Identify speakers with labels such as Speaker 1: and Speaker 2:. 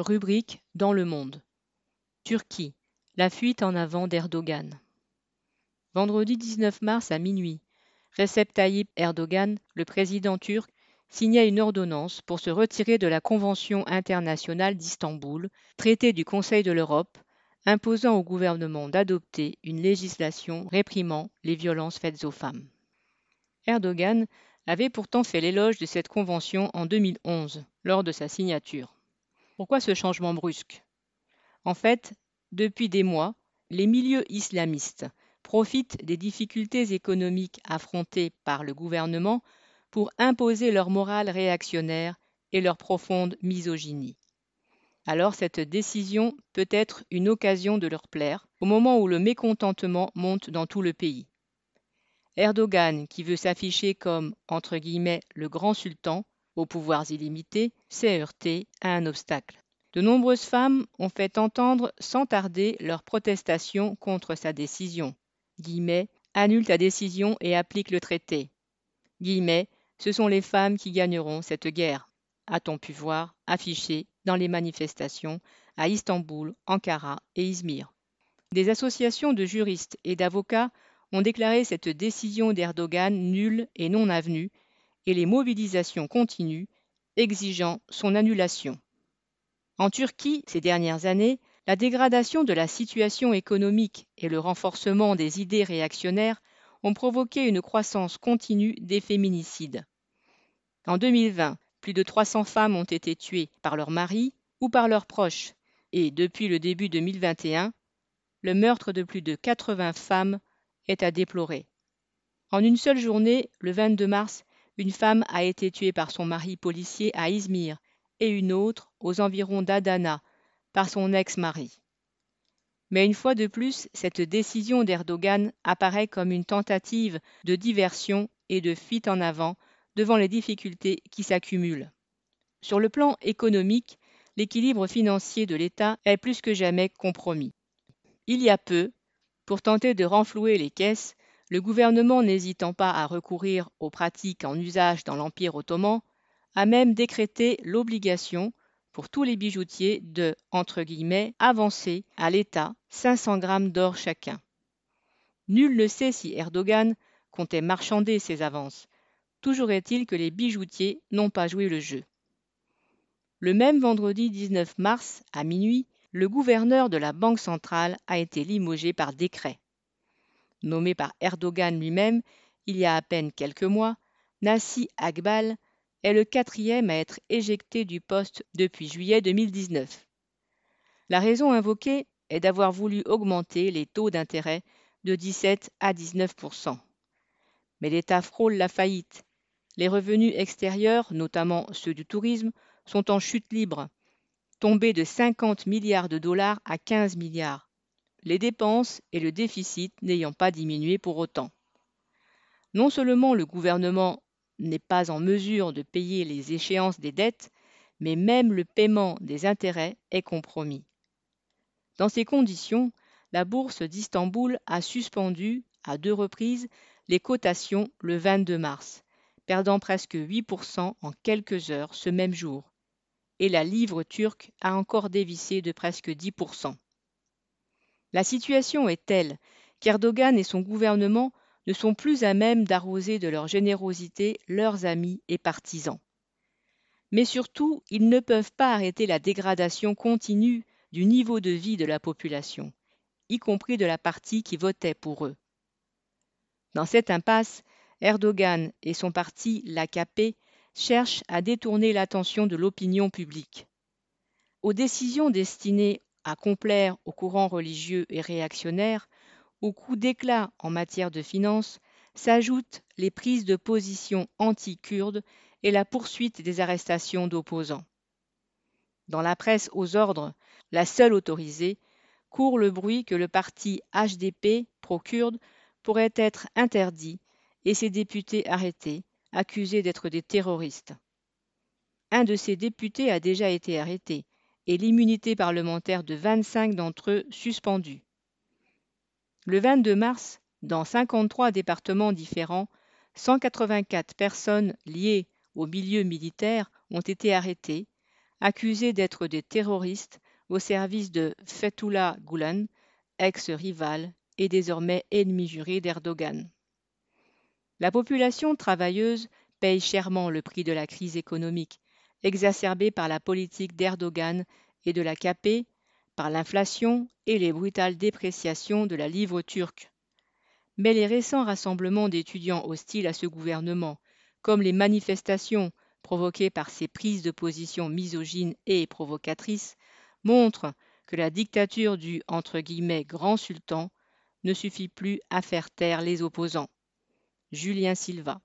Speaker 1: Rubrique dans le monde. Turquie. La fuite en avant d'Erdogan. Vendredi 19 mars à minuit, Recep Tayyip Erdogan, le président turc, signa une ordonnance pour se retirer de la Convention internationale d'Istanbul, traité du Conseil de l'Europe, imposant au gouvernement d'adopter une législation réprimant les violences faites aux femmes. Erdogan avait pourtant fait l'éloge de cette convention en 2011, lors de sa signature. Pourquoi ce changement brusque? En fait, depuis des mois, les milieux islamistes profitent des difficultés économiques affrontées par le gouvernement pour imposer leur morale réactionnaire et leur profonde misogynie. Alors cette décision peut être une occasion de leur plaire au moment où le mécontentement monte dans tout le pays. Erdogan, qui veut s'afficher comme entre guillemets le grand sultan, aux pouvoirs illimités, s'est heurté à un obstacle. De nombreuses femmes ont fait entendre sans tarder leur protestation contre sa décision. Guillemets, annule ta décision et applique le traité. Guillemets, ce sont les femmes qui gagneront cette guerre, a-t-on pu voir affiché dans les manifestations à Istanbul, Ankara et Izmir. Des associations de juristes et d'avocats ont déclaré cette décision d'Erdogan nulle et non avenue et les mobilisations continuent, exigeant son annulation. En Turquie, ces dernières années, la dégradation de la situation économique et le renforcement des idées réactionnaires ont provoqué une croissance continue des féminicides. En 2020, plus de 300 femmes ont été tuées par leur mari ou par leurs proches, et depuis le début 2021, le meurtre de plus de 80 femmes est à déplorer. En une seule journée, le 22 mars, une femme a été tuée par son mari policier à Izmir et une autre aux environs d'Adana par son ex-mari. Mais une fois de plus, cette décision d'Erdogan apparaît comme une tentative de diversion et de fuite en avant devant les difficultés qui s'accumulent. Sur le plan économique, l'équilibre financier de l'État est plus que jamais compromis. Il y a peu, pour tenter de renflouer les caisses, le gouvernement n'hésitant pas à recourir aux pratiques en usage dans l'Empire ottoman, a même décrété l'obligation pour tous les bijoutiers de entre guillemets, avancer à l'État 500 grammes d'or chacun. Nul ne sait si Erdogan comptait marchander ces avances. Toujours est-il que les bijoutiers n'ont pas joué le jeu. Le même vendredi 19 mars, à minuit, le gouverneur de la Banque centrale a été limogé par décret nommé par Erdogan lui-même il y a à peine quelques mois, Nassi Akbal est le quatrième à être éjecté du poste depuis juillet 2019. La raison invoquée est d'avoir voulu augmenter les taux d'intérêt de 17 à 19% Mais l'État frôle la faillite. Les revenus extérieurs, notamment ceux du tourisme, sont en chute libre, tombés de 50 milliards de dollars à 15 milliards les dépenses et le déficit n'ayant pas diminué pour autant. Non seulement le gouvernement n'est pas en mesure de payer les échéances des dettes, mais même le paiement des intérêts est compromis. Dans ces conditions, la bourse d'Istanbul a suspendu à deux reprises les cotations le 22 mars, perdant presque 8% en quelques heures ce même jour, et la livre turque a encore dévissé de presque 10%. La situation est telle qu'Erdogan et son gouvernement ne sont plus à même d'arroser de leur générosité leurs amis et partisans. Mais surtout, ils ne peuvent pas arrêter la dégradation continue du niveau de vie de la population, y compris de la partie qui votait pour eux. Dans cette impasse, Erdogan et son parti, l'AKP, cherchent à détourner l'attention de l'opinion publique. Aux décisions destinées à complaire aux courants religieux et réactionnaires, aux coups d'éclat en matière de finances, s'ajoutent les prises de position anti-kurdes et la poursuite des arrestations d'opposants. Dans la presse aux ordres, la seule autorisée, court le bruit que le parti HDP pro-kurde pourrait être interdit et ses députés arrêtés, accusés d'être des terroristes. Un de ces députés a déjà été arrêté, et l'immunité parlementaire de 25 d'entre eux suspendue. Le 22 mars, dans 53 départements différents, 184 personnes liées au milieu militaire ont été arrêtées, accusés d'être des terroristes au service de Fethullah Gulen, ex-rival et désormais ennemi juré d'Erdogan. La population travailleuse paye chèrement le prix de la crise économique, exacerbée par la politique d'Erdogan et de la KP, par l'inflation et les brutales dépréciations de la livre turque. Mais les récents rassemblements d'étudiants hostiles à ce gouvernement, comme les manifestations provoquées par ses prises de position misogynes et provocatrices, montrent que la dictature du entre guillemets grand sultan ne suffit plus à faire taire les opposants. Julien Silva